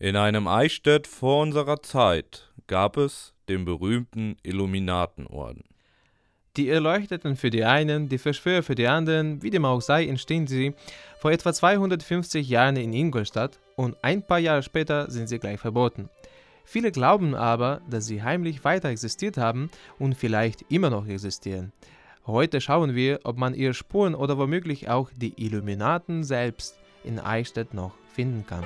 In einem Eichstätt vor unserer Zeit gab es den berühmten Illuminatenorden. Die Erleuchteten für die einen, die Verschwörer für die anderen, wie dem auch sei, entstehen sie vor etwa 250 Jahren in Ingolstadt und ein paar Jahre später sind sie gleich verboten. Viele glauben aber, dass sie heimlich weiter existiert haben und vielleicht immer noch existieren. Heute schauen wir, ob man ihre Spuren oder womöglich auch die Illuminaten selbst in Eichstätt noch finden kann.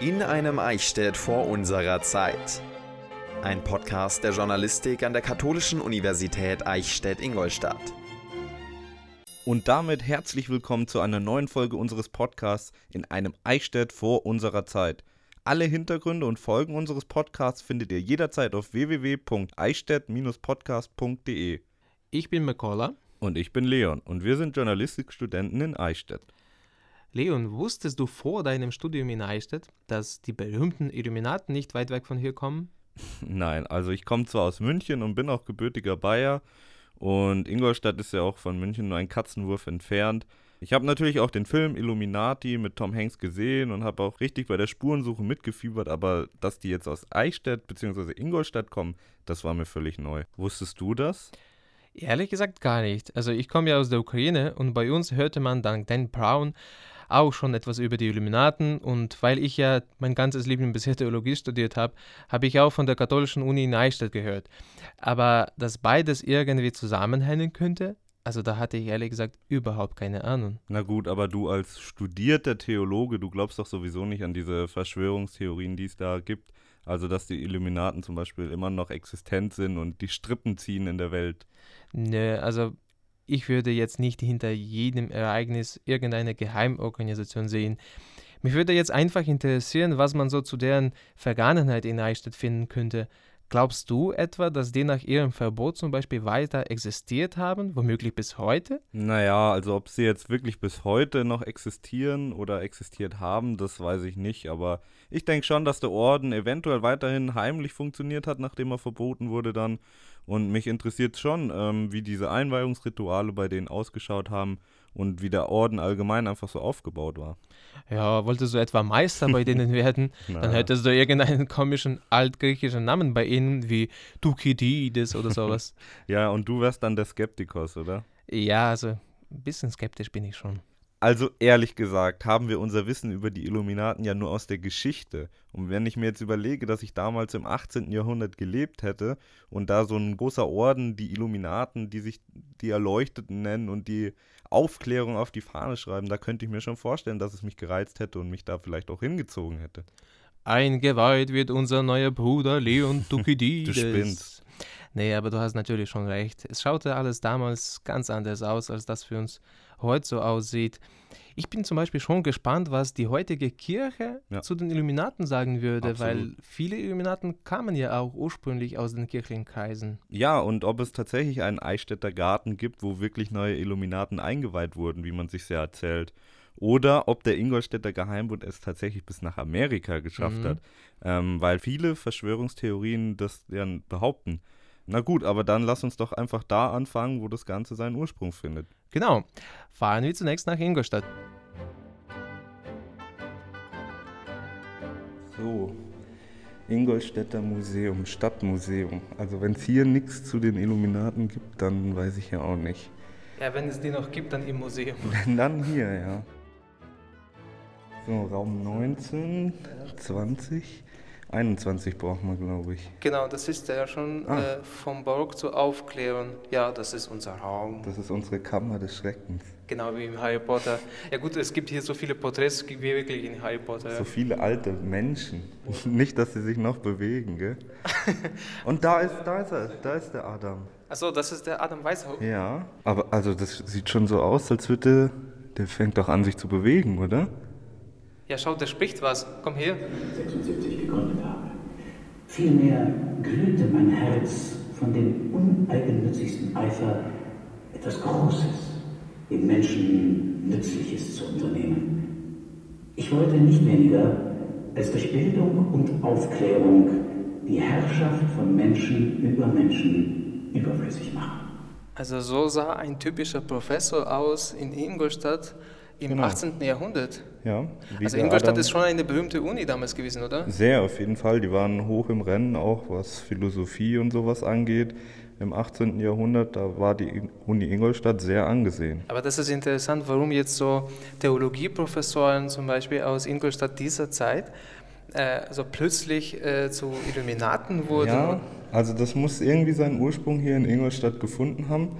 In einem Eichstätt vor unserer Zeit. Ein Podcast der Journalistik an der Katholischen Universität Eichstätt-Ingolstadt. Und damit herzlich willkommen zu einer neuen Folge unseres Podcasts in einem Eichstätt vor unserer Zeit. Alle Hintergründe und Folgen unseres Podcasts findet ihr jederzeit auf www.eichstätt-podcast.de. Ich bin McCullough. Und ich bin Leon und wir sind Journalistikstudenten in Eichstätt. Leon, wusstest du vor deinem Studium in Eichstätt, dass die berühmten Illuminaten nicht weit weg von hier kommen? Nein, also ich komme zwar aus München und bin auch gebürtiger Bayer und Ingolstadt ist ja auch von München nur ein Katzenwurf entfernt. Ich habe natürlich auch den Film Illuminati mit Tom Hanks gesehen und habe auch richtig bei der Spurensuche mitgefiebert, aber dass die jetzt aus Eichstätt bzw. Ingolstadt kommen, das war mir völlig neu. Wusstest du das? Ehrlich gesagt gar nicht. Also ich komme ja aus der Ukraine und bei uns hörte man dank Dan Brown auch schon etwas über die Illuminaten und weil ich ja mein ganzes Leben bisher Theologie studiert habe, habe ich auch von der katholischen Uni in Eichstätt gehört. Aber dass beides irgendwie zusammenhängen könnte, also da hatte ich ehrlich gesagt überhaupt keine Ahnung. Na gut, aber du als studierter Theologe, du glaubst doch sowieso nicht an diese Verschwörungstheorien, die es da gibt. Also dass die Illuminaten zum Beispiel immer noch existent sind und die Strippen ziehen in der Welt. Nö, also ich würde jetzt nicht hinter jedem Ereignis irgendeine Geheimorganisation sehen. Mich würde jetzt einfach interessieren, was man so zu deren Vergangenheit in Eichstätt finden könnte. Glaubst du etwa, dass die nach ihrem Verbot zum Beispiel weiter existiert haben, womöglich bis heute? Naja, also ob sie jetzt wirklich bis heute noch existieren oder existiert haben, das weiß ich nicht. Aber ich denke schon, dass der Orden eventuell weiterhin heimlich funktioniert hat, nachdem er verboten wurde dann. Und mich interessiert schon, ähm, wie diese Einweihungsrituale bei denen ausgeschaut haben und wie der Orden allgemein einfach so aufgebaut war. Ja, wolltest du etwa Meister bei denen werden, dann hättest du irgendeinen komischen altgriechischen Namen bei ihnen wie Thukydides oder sowas. ja, und du wärst dann der Skeptikos, oder? Ja, also ein bisschen skeptisch bin ich schon. Also ehrlich gesagt, haben wir unser Wissen über die Illuminaten ja nur aus der Geschichte. Und wenn ich mir jetzt überlege, dass ich damals im 18. Jahrhundert gelebt hätte und da so ein großer Orden, die Illuminaten, die sich die Erleuchteten nennen und die Aufklärung auf die Fahne schreiben, da könnte ich mir schon vorstellen, dass es mich gereizt hätte und mich da vielleicht auch hingezogen hätte. Eingeweiht wird unser neuer Bruder Leon Thukydides. du spinnst. Nee, aber du hast natürlich schon recht. Es schaute alles damals ganz anders aus, als das für uns heute so aussieht. Ich bin zum Beispiel schon gespannt, was die heutige Kirche ja. zu den Illuminaten sagen würde, Absolut. weil viele Illuminaten kamen ja auch ursprünglich aus den kirchlichen Kreisen. Ja, und ob es tatsächlich einen Eichstätter Garten gibt, wo wirklich neue Illuminaten eingeweiht wurden, wie man sich sehr erzählt oder ob der Ingolstädter Geheimbund es tatsächlich bis nach Amerika geschafft mhm. hat, ähm, weil viele Verschwörungstheorien das ja behaupten. Na gut, aber dann lass uns doch einfach da anfangen, wo das Ganze seinen Ursprung findet. Genau. Fahren wir zunächst nach Ingolstadt. So, Ingolstädter Museum, Stadtmuseum. Also wenn es hier nichts zu den Illuminaten gibt, dann weiß ich ja auch nicht. Ja, wenn es die noch gibt, dann im Museum. dann hier, ja. So, Raum 19, 20. 21 brauchen wir, glaube ich. Genau, das ist ja schon ah. äh, vom Barock zur Aufklärung. Ja, das ist unser Raum. Das ist unsere Kammer des Schreckens. Genau wie im Harry Potter. Ja gut, es gibt hier so viele Porträts wie wirklich in Harry Potter. So viele alte Menschen. Nicht, dass sie sich noch bewegen, gell? Und da ist, da ist er, da ist der Adam. Achso, das ist der Adam Weishaupt? Ja, aber also das sieht schon so aus, als würde der fängt doch an, sich zu bewegen, oder? Ja, schau, der spricht was. Komm her. 76 gegründet habe. Vielmehr glühte mein Herz von dem uneigennützigsten Eifer, etwas Großes, dem Menschen Nützliches zu unternehmen. Ich wollte nicht weniger als durch Bildung und Aufklärung die Herrschaft von Menschen über Menschen überflüssig machen. Also so sah ein typischer Professor aus in Ingolstadt Im Genau. 18. Jahrhundert. Ja, Also Ingolstadt Adam- ist schon eine berühmte Uni damals gewesen, oder? Sehr, auf jeden Fall. Die waren hoch im Rennen, auch was Philosophie und sowas angeht. Im 18. Jahrhundert, da war die Uni Ingolstadt sehr angesehen. Aber das ist interessant, warum jetzt so Theologieprofessoren zum Beispiel aus Ingolstadt dieser Zeit äh, so plötzlich äh, zu Illuminaten wurden. Ja, also das muss irgendwie seinen Ursprung hier in Ingolstadt gefunden haben.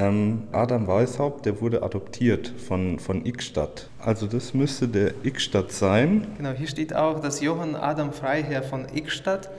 Ähm, Adam Weishaupt, der wurde adoptiert von, von Ickstadt. Also das müsste der Ickstadt sein. Genau, hier steht auch, dass Johann Adam Freiherr von Ickstadt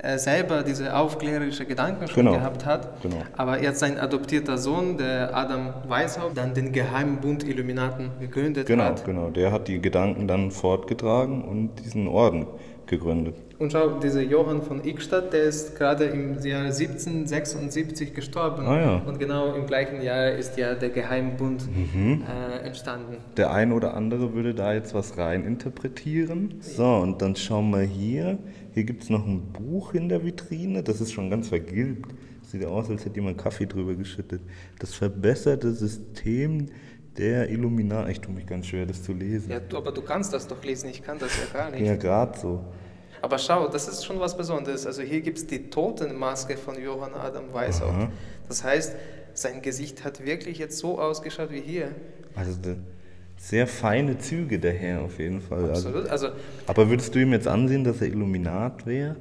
äh, selber diese aufklärerische Gedanken schon Genau, gehabt hat. genau. Aber jetzt sein adoptierter Sohn, der Adam Weishaupt, dann den Geheimbund Illuminaten gegründet Genau, hat. genau. Der hat die Gedanken dann fortgetragen und diesen Orden gegründet. Und schau, dieser Johann von Ickstadt, der ist gerade im Jahr 1776 gestorben. Ah, ja. Und genau im gleichen Jahr ist ja der Geheimbund Mhm. äh, entstanden. Der ein oder andere würde da jetzt was rein interpretieren. So, und dann schauen wir hier. Hier gibt es noch ein Buch in der Vitrine. Das ist schon ganz vergilbt. Sieht aus, als hätte jemand Kaffee drüber geschüttet. Das verbesserte System der Illuminaten. Ich tue mich ganz schwer, das zu lesen. Ja, du, aber du kannst das doch lesen, ich kann das ja gar nicht. Ja, gerade so. Aber schau, das ist schon was Besonderes. Also hier gibt es die Totenmaske von Johann Adam Weishaupt. Das heißt, sein Gesicht hat wirklich jetzt so ausgeschaut wie hier. Also sehr feine Züge der Herr auf jeden Fall. Also, Absolut. Also, aber würdest du ihm jetzt ansehen, dass er Illuminat wäre?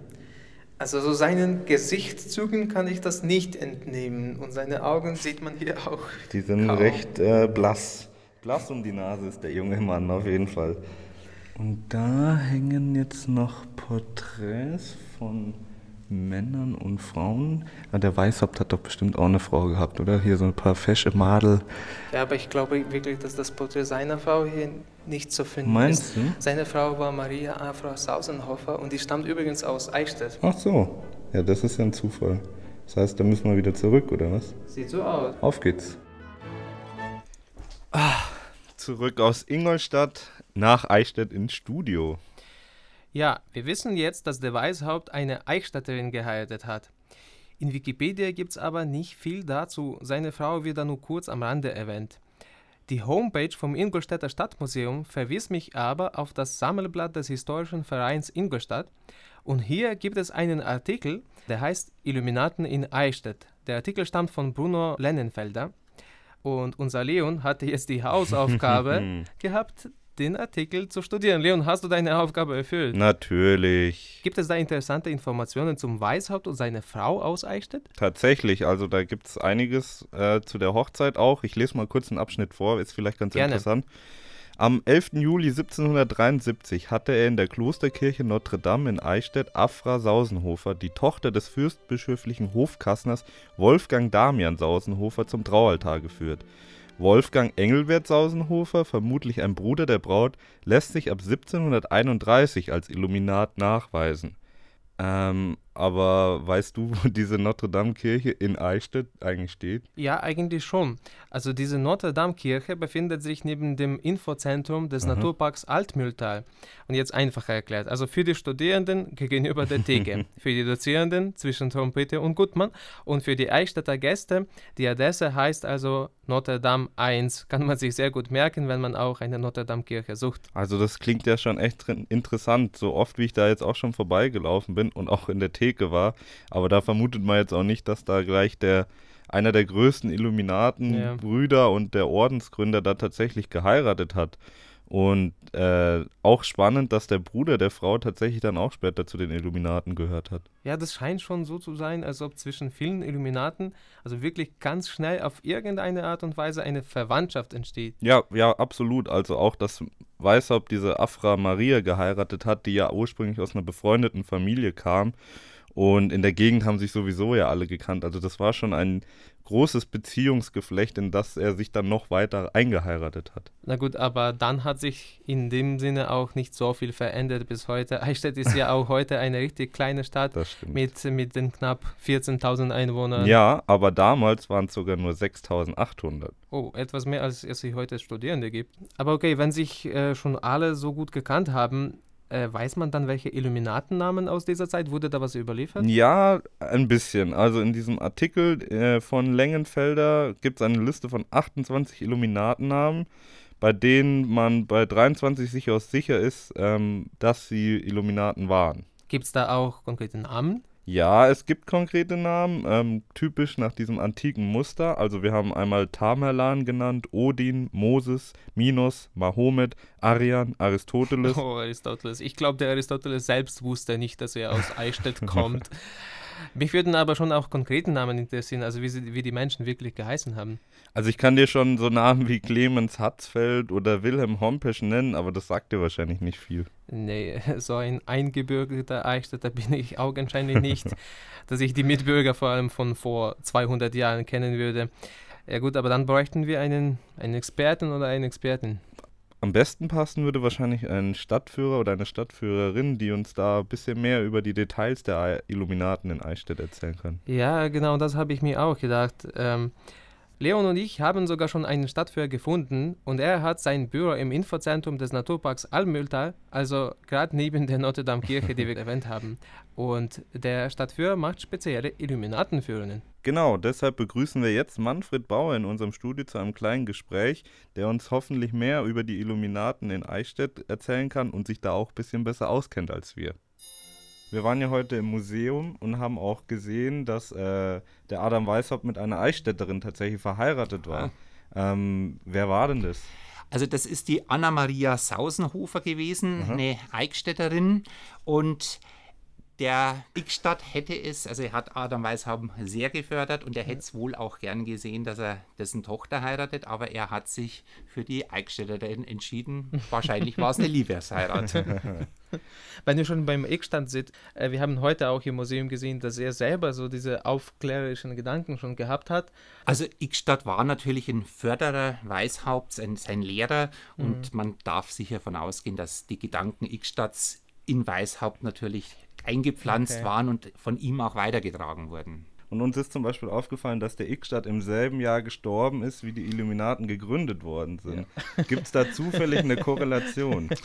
Also so seinen Gesichtszügen kann ich das nicht entnehmen. Und seine Augen sieht man hier auch. Die sind kaum. recht äh, blass. Blass um die Nase ist der junge Mann auf jeden Fall. Und da hängen jetzt noch Porträts von Männern und Frauen. Ah, der Weißhaupt hat doch bestimmt auch eine Frau gehabt, oder? Hier so ein paar fesche Madel. Ja, aber ich glaube wirklich, dass das Porträt seiner Frau hier nicht zu finden Meinst ist. du? Seine Frau war Maria Afra Sausenhofer und die stammt übrigens aus Eichstätt. Ach so. Ja, das ist ja ein Zufall. Das heißt, da müssen wir wieder zurück, oder was? Sieht so aus. Auf geht's. Zurück aus Ingolstadt nach Eichstätt ins Studio. Ja, wir wissen jetzt, dass der Weishaupt eine Eichstätterin geheiratet hat. In Wikipedia gibt es aber nicht viel dazu, seine Frau wird da nur kurz am Rande erwähnt. Die Homepage vom Ingolstädter Stadtmuseum verwies mich aber auf das Sammelblatt des Historischen Vereins Ingolstadt und hier gibt es einen Artikel, der heißt Illuminaten in Eichstätt. Der Artikel stammt von Bruno Lennenfelder und unser Leon hatte jetzt die Hausaufgabe gehabt, den Artikel zu studieren. Leon, hast du deine Aufgabe erfüllt? Natürlich. Gibt es da interessante Informationen zum Weishaupt und seine Frau aus Eichstätt? Tatsächlich, also da gibt es einiges äh, zu der Hochzeit auch. Ich lese mal kurz einen Abschnitt vor, ist vielleicht ganz Gerne. interessant. Am 11. Juli 1773 hatte er in der Klosterkirche Notre Dame in Eichstätt Afra Sausenhofer, die Tochter des fürstbischöflichen Hofkassners Wolfgang Damian Sausenhofer, zum Traualtar geführt. Wolfgang Engelbert Sausenhofer, vermutlich ein Bruder der Braut, lässt sich ab 1731 als Illuminat nachweisen. Ähm, aber weißt du, wo diese Notre-Dame-Kirche in Eichstätt eigentlich steht? Ja, eigentlich schon. Also diese Notre-Dame-Kirche befindet sich neben dem Infozentrum des Naturparks Altmühltal. Und jetzt einfacher erklärt. Also für die Studierenden gegenüber der Theke, für die Dozierenden zwischen Trompete und Gutmann und für die Eichstätter Gäste, die Adresse heißt also Notre Dame 1. Kann man sich sehr gut merken, wenn man auch eine Notre-Dame-Kirche sucht. Also das klingt ja schon echt interessant, so oft wie ich da jetzt auch schon vorbeigelaufen bin und auch in der Theke war. Aber da vermutet man jetzt auch nicht, dass da gleich der einer der größten Ja. Illuminaten-Brüder und der Ordensgründer da tatsächlich geheiratet hat. Und äh, auch spannend, dass der Bruder der Frau tatsächlich dann auch später zu den Illuminaten gehört hat. Ja, das scheint schon so zu sein, als ob zwischen vielen Illuminaten also wirklich ganz schnell auf irgendeine Art und Weise eine Verwandtschaft entsteht. Ja, ja, absolut. Also auch, dass Weishaupt diese Afra Maria geheiratet hat, die ja ursprünglich aus einer befreundeten Familie kam. Und in der Gegend haben sich sowieso ja alle gekannt. Also das war schon ein großes Beziehungsgeflecht, in das er sich dann noch weiter eingeheiratet hat. Na gut, aber dann hat sich in dem Sinne auch nicht so viel verändert bis heute. Eichstätt ist ja auch heute eine richtig kleine Stadt mit, mit den knapp 14.000 Einwohnern. Ja, aber damals waren es sogar nur 6800. Oh, etwas mehr als es sich heute Studierende gibt. Aber okay, wenn sich äh, schon alle so gut gekannt haben, äh, weiß man dann, welche Illuminatennamen aus dieser Zeit? Wurde da was überliefert? Ja, ein bisschen. Also in diesem Artikel äh, von Längenfelder gibt es eine Liste von 28 Illuminatennamen. bei denen man bei 23 sich aus sicher ist, ähm, dass sie Illuminaten waren. Gibt es da auch konkrete Namen? Ja, es gibt konkrete Namen, ähm, typisch nach diesem antiken Muster. Also wir haben einmal Tamerlan genannt, Odin, Moses, Minos, Mahomet, Arian, Aristoteles. Oh, Aristoteles. Ich glaube, der Aristoteles selbst wusste nicht, dass er aus Eichstätt kommt. Mich würden aber schon auch konkrete Namen interessieren, also wie, sie, wie die Menschen wirklich geheißen haben. Also ich kann dir schon so Namen wie Clemens Hatzfeld oder Wilhelm Hompesch nennen, aber das sagt dir wahrscheinlich nicht viel. Nee, so ein eingebürgerter Eichstätter bin ich augenscheinlich nicht, dass ich die Mitbürger vor allem von vor 200 Jahren kennen würde. Ja gut, aber dann bräuchten wir einen, einen Experten oder eine Expertin. Am besten passen würde wahrscheinlich ein Stadtführer oder eine Stadtführerin, die uns da ein bisschen mehr über die Details der Illuminaten in Eichstätt erzählen kann. Ja, genau, das habe ich mir auch gedacht. Ähm, Leon und ich haben sogar schon einen Stadtführer gefunden und er hat sein Büro im Infozentrum des Naturparks Almühltal, also gerade neben der Notre Dame Kirche, die wir erwähnt haben. Und der Stadtführer macht spezielle Illuminatenführungen. Genau, deshalb begrüßen wir jetzt Manfred Bauer in unserem Studio zu einem kleinen Gespräch, der uns hoffentlich mehr über die Illuminaten in Eichstätt erzählen kann und sich da auch ein bisschen besser auskennt als wir. Wir waren ja heute im Museum und haben auch gesehen, dass äh, der Adam Weishaupt mit einer Eichstätterin tatsächlich verheiratet war. Ah. Ähm, wer war denn das? Also das ist die Anna-Maria Sausenhofer gewesen, Aha. eine Eichstätterin. Und der X-Stadt hätte es, also er hat Adam Weishaupt sehr gefördert und er hätte es wohl auch gern gesehen, dass er dessen Tochter heiratet, aber er hat sich für die Eichstätterin entschieden. Wahrscheinlich war es eine Liebesheirat. Wenn ihr schon beim X-Stand seht, äh, wir haben heute auch im Museum gesehen, dass er selber so diese aufklärerischen Gedanken schon gehabt hat. Also X-Stadt war natürlich ein Förderer Weishaupts, ein, sein Lehrer mhm. und man darf sicher davon ausgehen, dass die Gedanken X-Stadts in Weishaupt natürlich eingepflanzt okay. waren und von ihm auch weitergetragen wurden. Und uns ist zum Beispiel aufgefallen, dass der X-Stadt im selben Jahr gestorben ist, wie die Illuminaten gegründet worden sind. Ja. Gibt es da zufällig eine Korrelation?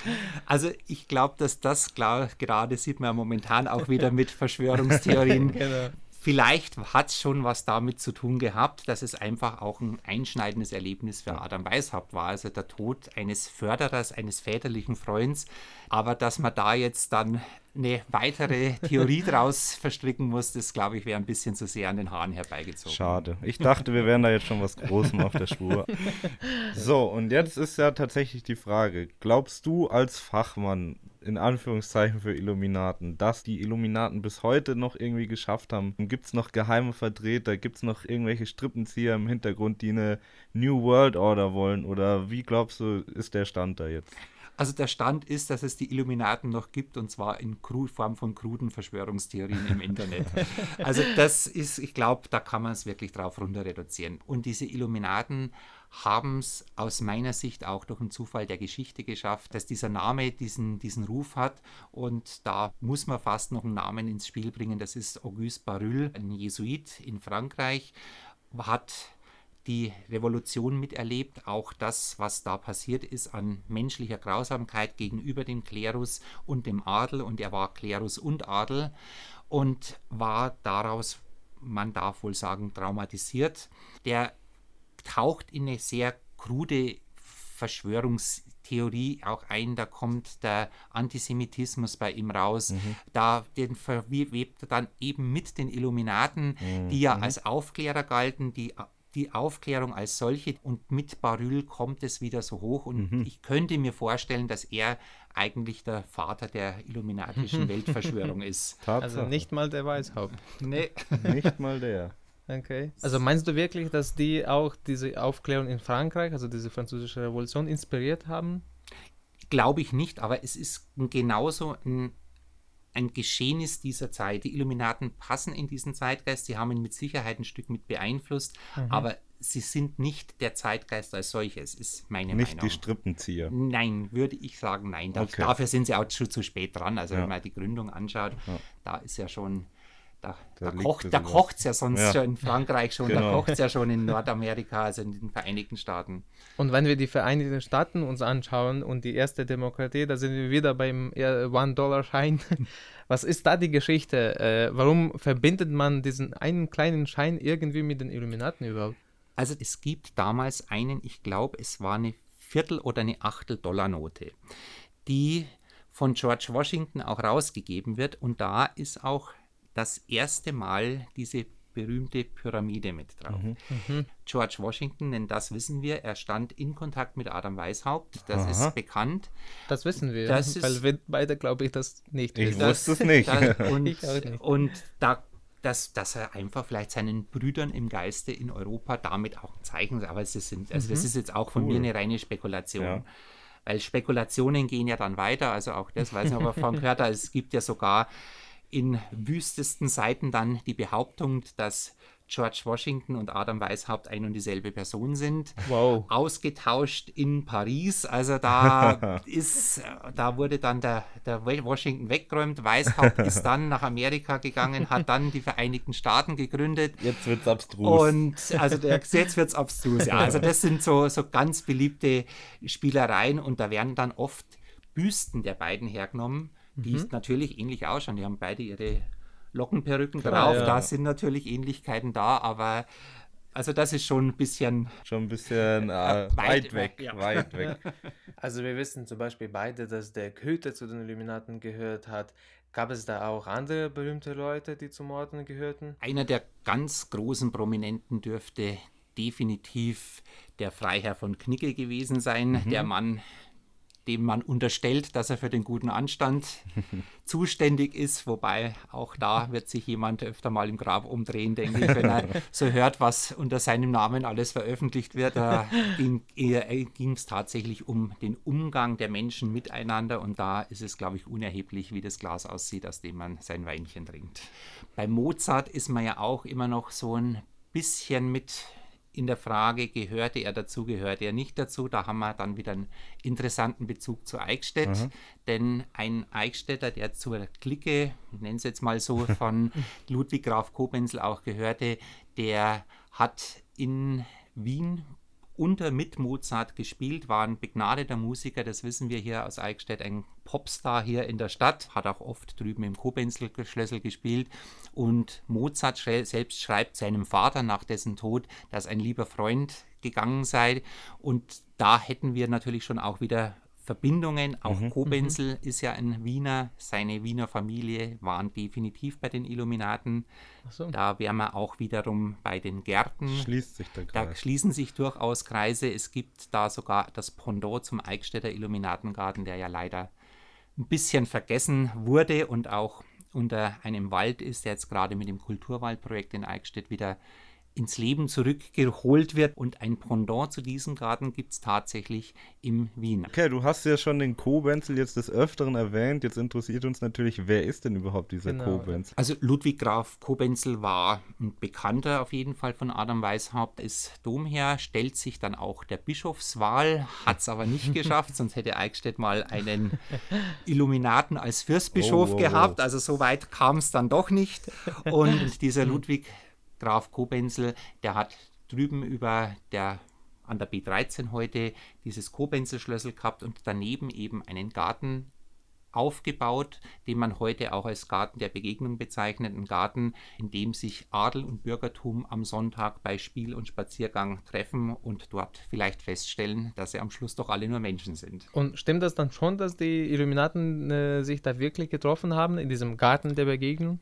Also ich glaube, dass das klar, gerade sieht man ja momentan auch wieder mit Verschwörungstheorien. genau. Vielleicht hat es schon was damit zu tun gehabt, dass es einfach auch ein einschneidendes Erlebnis für Adam Weishaupt war. Also der Tod eines Förderers, eines väterlichen Freunds. Aber dass man da jetzt dann eine weitere Theorie draus verstricken muss, das glaube ich wäre ein bisschen zu sehr an den Haaren herbeigezogen. Schade. Ich dachte, wir wären da jetzt schon was Großem auf der Spur. So, und jetzt ist ja tatsächlich die Frage: Glaubst du als Fachmann, in Anführungszeichen für Illuminaten, dass die Illuminaten bis heute noch irgendwie geschafft haben? Gibt es noch geheime Vertreter? Gibt es noch irgendwelche Strippenzieher im Hintergrund, die eine New World Order wollen? Oder wie glaubst du, ist der Stand da jetzt? Also der Stand ist, dass es die Illuminaten noch gibt und zwar in Form von kruden Verschwörungstheorien im Internet. Also das ist, ich glaube, da kann man es wirklich drauf runter reduzieren. Und diese Illuminaten haben es aus meiner Sicht auch durch einen Zufall der Geschichte geschafft, dass dieser Name diesen, diesen Ruf hat. Und da muss man fast noch einen Namen ins Spiel bringen. Das ist Auguste Barull, ein Jesuit in Frankreich, hat die Revolution miterlebt, auch das, was da passiert ist an menschlicher Grausamkeit gegenüber dem Klerus und dem Adel. Und er war Klerus und Adel und war daraus, man darf wohl sagen, traumatisiert. Der taucht in eine sehr krude Verschwörungstheorie auch ein. Da kommt der Antisemitismus bei ihm raus. Mhm. Da den verwebt er dann eben mit den Illuminaten, mhm. die ja mhm. als Aufklärer galten, die die Aufklärung als solche und mit Baryl kommt es wieder so hoch und mhm. ich könnte mir vorstellen, dass er eigentlich der Vater der illuminatischen Weltverschwörung ist. Tatsache. Also nicht mal der Weishaupt. Nee. nicht mal der. Okay. Also meinst du wirklich, dass die auch diese Aufklärung in Frankreich, also diese französische Revolution, inspiriert haben? Glaube ich nicht, aber es ist genauso ein, ein Geschehnis dieser Zeit. Die Illuminaten passen in diesen Zeitgeist, sie haben ihn mit Sicherheit ein Stück mit beeinflusst, mhm. aber sie sind nicht der Zeitgeist als solches, ist meine nicht Meinung. Nicht die Strippenzieher. Nein, würde ich sagen, nein. Okay. Dafür sind sie auch schon zu spät dran. Also ja. wenn man die Gründung anschaut, ja. da ist ja schon da, da, da kocht es ja sonst ja. schon in Frankreich schon, genau. da kocht es ja schon in Nordamerika, also in den Vereinigten Staaten. Und wenn wir die Vereinigten Staaten uns anschauen und die erste Demokratie, da sind wir wieder beim One-Dollar-Schein. Was ist da die Geschichte? Äh, warum verbindet man diesen einen kleinen Schein irgendwie mit den Illuminaten überhaupt? Also es gibt damals einen, ich glaube, es war eine Viertel- oder eine Achtel-Dollar-Note, die von George Washington auch rausgegeben wird. Und da ist auch das erste Mal diese berühmte Pyramide mit drauf. Mhm. George Washington, denn das wissen wir, er stand in Kontakt mit Adam Weishaupt, das Aha. ist bekannt. Das wissen wir, das weil ist, wir beide, glaube ich, das nicht Ich wusste es nicht. Das, und, nicht. und da dass, dass er einfach vielleicht seinen Brüdern im Geiste in Europa damit auch ein Zeichen, aber es ist, also mhm. das ist jetzt auch von cool. mir eine reine Spekulation. Ja. Weil Spekulationen gehen ja dann weiter, also auch das weiß ich noch, von gehört es gibt ja sogar in wüstesten Seiten dann die Behauptung, dass George Washington und Adam Weishaupt ein und dieselbe Person sind. Wow. Ausgetauscht in Paris. Also da ist, da wurde dann der, der Washington weggeräumt. Weishaupt ist dann nach Amerika gegangen, hat dann die Vereinigten Staaten gegründet. Jetzt wird es abstrus. Und also der, jetzt wird es abstrus. Ja. Also das sind so, so ganz beliebte Spielereien und da werden dann oft Büsten der beiden hergenommen die mhm. natürlich ähnlich ausschauen. Die haben beide ihre Lockenperücken Klar, drauf. Ja. Da sind natürlich Ähnlichkeiten da, aber also das ist schon ein bisschen. Schon ein bisschen äh, weit, weit, weg. Ja. Weit weg. Also wir wissen zum Beispiel beide, dass der Goethe zu den Illuminaten gehört hat. Gab es da auch andere berühmte Leute, die zum Orden gehörten? Einer der ganz großen Prominenten dürfte definitiv der Freiherr von Knicke gewesen sein. Mhm. Der Mann, dem man unterstellt, dass er für den guten Anstand zuständig ist. Wobei auch da wird sich jemand öfter mal im Grab umdrehen, denke ich, wenn er so hört, was unter seinem Namen alles veröffentlicht wird. Da ging es tatsächlich um den Umgang der Menschen miteinander und da ist es, glaube ich, unerheblich, wie das Glas aussieht, aus dem man sein Weinchen trinkt. Bei Mozart ist man ja auch immer noch so ein bisschen mit in der Frage, gehörte er dazu, gehörte er nicht dazu. Da haben wir dann wieder einen interessanten Bezug zu Eichstätt. Mhm. Denn ein Eichstätter, der zur Clique, ich nenne es jetzt mal so, von Ludwig Graf Kobenzl auch gehörte, der hat in Wien unter mit Mozart gespielt, war ein begnadeter Musiker, das wissen wir hier aus Eichstätt, ein Popstar hier in der Stadt, hat auch oft drüben im Kobenzl-Schlössel gespielt. Und Mozart selbst schreibt seinem Vater nach dessen Tod, dass ein lieber Freund gegangen sei. Und da hätten wir natürlich schon auch wieder Verbindungen. Auch mhm, Kobenzl mhm. ist ja ein Wiener. Seine Wiener Familie waren definitiv bei den Illuminaten. So. Da wären wir auch wiederum bei den Gärten. Schließt sich der Kreis. Da schließen sich durchaus Kreise. Es gibt da sogar das Pendant zum Eichstätter Illuminatengarten, der ja leider ein bisschen vergessen wurde und auch unter einem Wald ist, der jetzt gerade mit dem Kulturwaldprojekt in Eichstätt wieder ins Leben zurückgeholt wird. Und ein Pendant zu diesem Garten gibt es tatsächlich im Wien. Okay, du hast ja schon den Kobenzel jetzt des Öfteren erwähnt. Jetzt interessiert uns natürlich, wer ist denn überhaupt dieser genau. Kobenzel? Also Ludwig Graf Kobenzel war ein Bekannter auf jeden Fall von Adam Weishaupt, ist Domherr, stellt sich dann auch der Bischofswahl, hat es aber nicht geschafft, sonst hätte Eichstätt mal einen Illuminaten als Fürstbischof oh, oh, oh. gehabt. Also so weit kam es dann doch nicht. Und dieser Ludwig Graf Kobenzl, der hat drüben über der an der B13 heute dieses Kobenzl-Schlössel gehabt und daneben eben einen Garten aufgebaut, den man heute auch als Garten der Begegnung bezeichnet. Ein Garten, in dem sich Adel und Bürgertum am Sonntag bei Spiel und Spaziergang treffen und dort vielleicht feststellen, dass sie am Schluss doch alle nur Menschen sind. Und stimmt das dann schon, dass die Illuminaten äh, sich da wirklich getroffen haben in diesem Garten der Begegnung?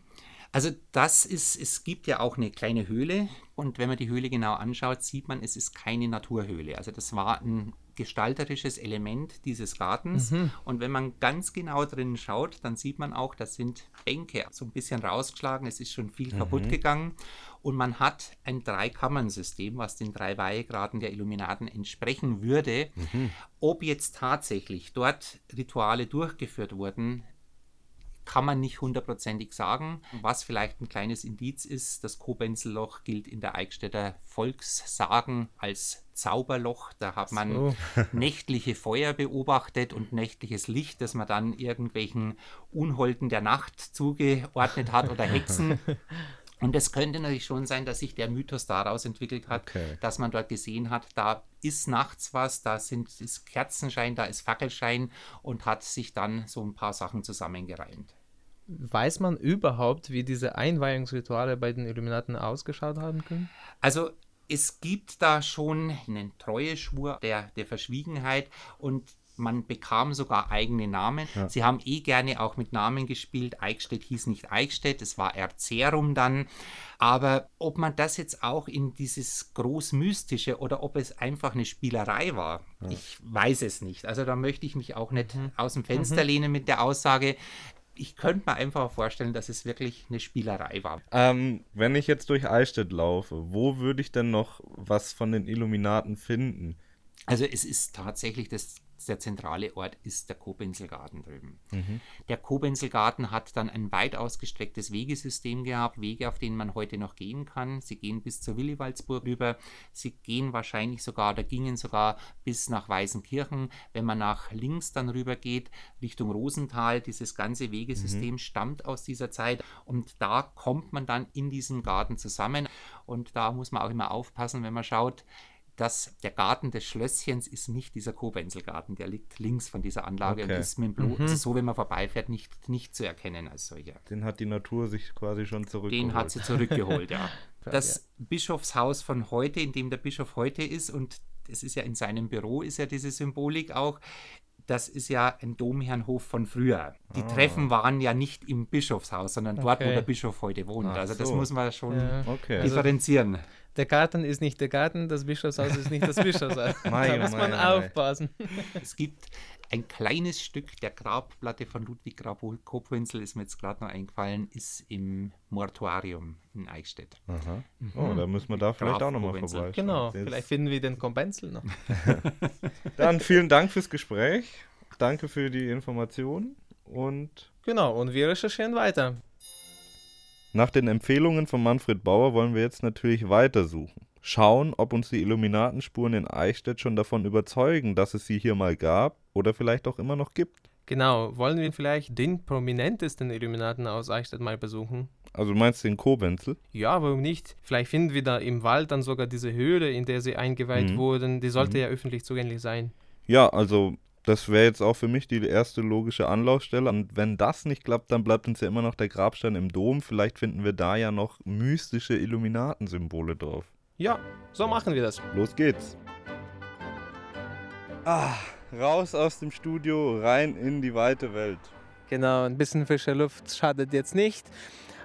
Also das ist, es gibt ja auch eine kleine Höhle und wenn man die Höhle genau anschaut, sieht man, es ist keine Naturhöhle. Also das war ein gestalterisches Element dieses Gartens. Mhm. Und wenn man ganz genau drin schaut, dann sieht man auch, das sind Bänke so ein bisschen rausgeschlagen. Es ist schon viel mhm. kaputt gegangen. Und man hat ein Dreikammernsystem, was den drei Weihegraden der Illuminaten entsprechen würde. Mhm. Ob jetzt tatsächlich dort Rituale durchgeführt wurden, kann man nicht hundertprozentig sagen. Was vielleicht ein kleines Indiz ist, das Kobenzelloch gilt in der Eichstätter Volkssagen als Zauberloch. Da hat man so. nächtliche Feuer beobachtet und nächtliches Licht, das man dann irgendwelchen Unholden der Nacht zugeordnet hat oder Hexen. Und es könnte natürlich schon sein, dass sich der Mythos daraus entwickelt hat, okay. dass man dort gesehen hat, da ist nachts was, da sind, ist Kerzenschein, da ist Fackelschein und hat sich dann so ein paar Sachen zusammengereimt. Weiß man überhaupt, wie diese Einweihungsrituale bei den Illuminaten ausgeschaut haben können? Also es gibt da schon einen Treueschwur der, der Verschwiegenheit und man bekam sogar eigene Namen. Ja. Sie haben eh gerne auch mit Namen gespielt. Eichstätt hieß nicht Eichstätt, es war Erzerum dann. Aber ob man das jetzt auch in dieses großmystische oder ob es einfach eine Spielerei war, ja. ich weiß es nicht. Also da möchte ich mich auch nicht mhm. aus dem Fenster mhm. lehnen mit der Aussage, ich könnte mir einfach vorstellen, dass es wirklich eine Spielerei war. Ähm, wenn ich jetzt durch Eichstätt laufe, wo würde ich denn noch was von den Illuminaten finden? Also es ist tatsächlich das der zentrale Ort ist der Kobenzlgarten drüben. Mhm. Der Kobenzlgarten hat dann ein weit ausgestrecktes Wegesystem gehabt, Wege, auf denen man heute noch gehen kann. Sie gehen bis zur Williwaldsburg rüber. Sie gehen wahrscheinlich sogar oder gingen sogar bis nach Weißenkirchen. Wenn man nach links dann rüber geht, Richtung Rosenthal, dieses ganze Wegesystem mhm. stammt aus dieser Zeit und da kommt man dann in diesem Garten zusammen. Und da muss man auch immer aufpassen, wenn man schaut, dass der Garten des Schlösschens ist nicht dieser Kobenzelgarten, der liegt links von dieser Anlage okay. und ist mit dem Blut, mhm. also so, wenn man vorbeifährt, nicht, nicht zu erkennen als solcher. Den hat die Natur sich quasi schon zurückgeholt. Den hat sie zurückgeholt, ja. Das Bischofshaus von heute, in dem der Bischof heute ist, und es ist ja in seinem Büro, ist ja diese Symbolik auch, das ist ja ein Domherrnhof von früher. Die ah. Treffen waren ja nicht im Bischofshaus, sondern dort, okay. wo der Bischof heute wohnt. Ach also das so. muss man schon ja. okay. differenzieren. Also der Garten ist nicht der Garten, das Bischofshaus ist nicht das Bischofshaus. da muss man aufpassen. Es gibt ein kleines Stück der Grabplatte von Ludwig Grab Kobwenzel, ist mir jetzt gerade noch eingefallen, ist im Mortuarium in Eichstätt. Aha. Mhm. Oh, da müssen wir da vielleicht Graf auch nochmal vorbei. Genau, jetzt. vielleicht finden wir den Kombenzel noch. Dann vielen Dank fürs Gespräch. Danke für die Information und. Genau, und wir recherchieren weiter. Nach den Empfehlungen von Manfred Bauer wollen wir jetzt natürlich weitersuchen. Schauen, ob uns die Illuminatenspuren in Eichstätt schon davon überzeugen, dass es sie hier mal gab oder vielleicht auch immer noch gibt. Genau, wollen wir vielleicht den prominentesten Illuminaten aus Eichstätt mal besuchen? Also meinst du den Kobenzel? Ja, warum nicht? Vielleicht finden wir da im Wald dann sogar diese Höhle, in der sie eingeweiht mhm. wurden. Die sollte mhm. ja öffentlich zugänglich sein. Ja, also das wäre jetzt auch für mich die erste logische Anlaufstelle. Und wenn das nicht klappt, dann bleibt uns ja immer noch der Grabstein im Dom. Vielleicht finden wir da ja noch mystische Illuminatensymbole drauf. Ja, so machen wir das. Los geht's. Ah, raus aus dem Studio, rein in die weite Welt. Genau, ein bisschen frische Luft schadet jetzt nicht.